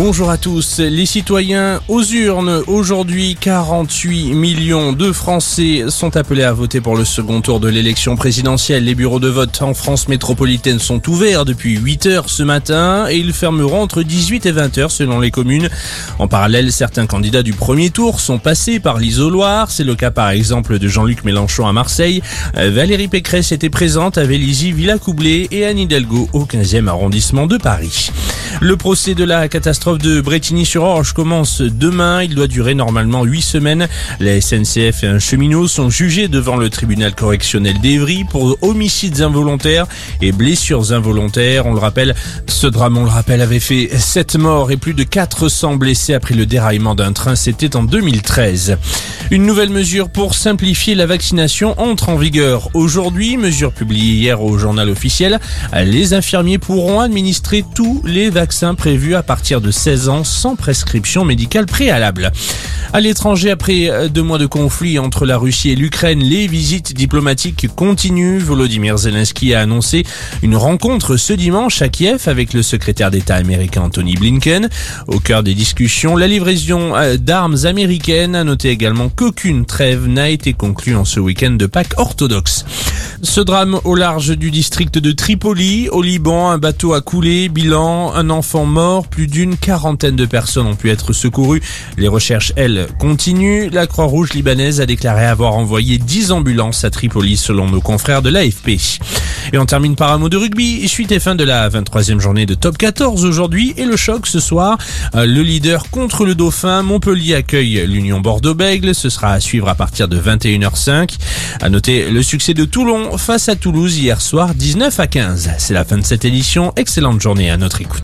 Bonjour à tous. Les citoyens aux urnes. Aujourd'hui, 48 millions de Français sont appelés à voter pour le second tour de l'élection présidentielle. Les bureaux de vote en France métropolitaine sont ouverts depuis 8 heures ce matin et ils fermeront entre 18 et 20 heures selon les communes. En parallèle, certains candidats du premier tour sont passés par l'isoloir. C'est le cas par exemple de Jean-Luc Mélenchon à Marseille. Valérie Pécresse était présente à Vélizy, Villacoublay et Anne Hidalgo au 15e arrondissement de Paris. Le procès de la catastrophe de Bretigny-sur-Orge commence demain. Il doit durer normalement huit semaines. La SNCF et un cheminot sont jugés devant le tribunal correctionnel d'Evry pour homicides involontaires et blessures involontaires. On le rappelle, ce drame, on le rappelle, avait fait 7 morts et plus de 400 blessés après le déraillement d'un train. C'était en 2013. Une nouvelle mesure pour simplifier la vaccination entre en vigueur aujourd'hui. Mesure publiée hier au journal officiel. Les infirmiers pourront administrer tous les vaccins prévus à partir de 16 ans sans prescription médicale préalable. À l'étranger, après euh, deux mois de conflit entre la Russie et l'Ukraine, les visites diplomatiques continuent. Volodymyr Zelensky a annoncé une rencontre ce dimanche à Kiev avec le secrétaire d'État américain Anthony Blinken. Au cœur des discussions, la livraison euh, d'armes américaines a noté également qu'aucune trêve n'a été conclue en ce week-end de Pâques orthodoxe. Ce drame au large du district de Tripoli, au Liban, un bateau a coulé, bilan, un enfant mort, plus d'une quarantaine de personnes ont pu être secourues. Les recherches, elles, continuent. La Croix-Rouge libanaise a déclaré avoir envoyé 10 ambulances à Tripoli selon nos confrères de l'AFP. Et on termine par un mot de rugby. Suite et fin de la 23e journée de top 14 aujourd'hui et le choc ce soir. Euh, le leader contre le Dauphin, Montpellier accueille l'Union Bordeaux-Bègle. Ce sera à suivre à partir de 21h05. À noter le succès de Toulon face à Toulouse hier soir 19 à 15. C'est la fin de cette édition. Excellente journée à notre écoute.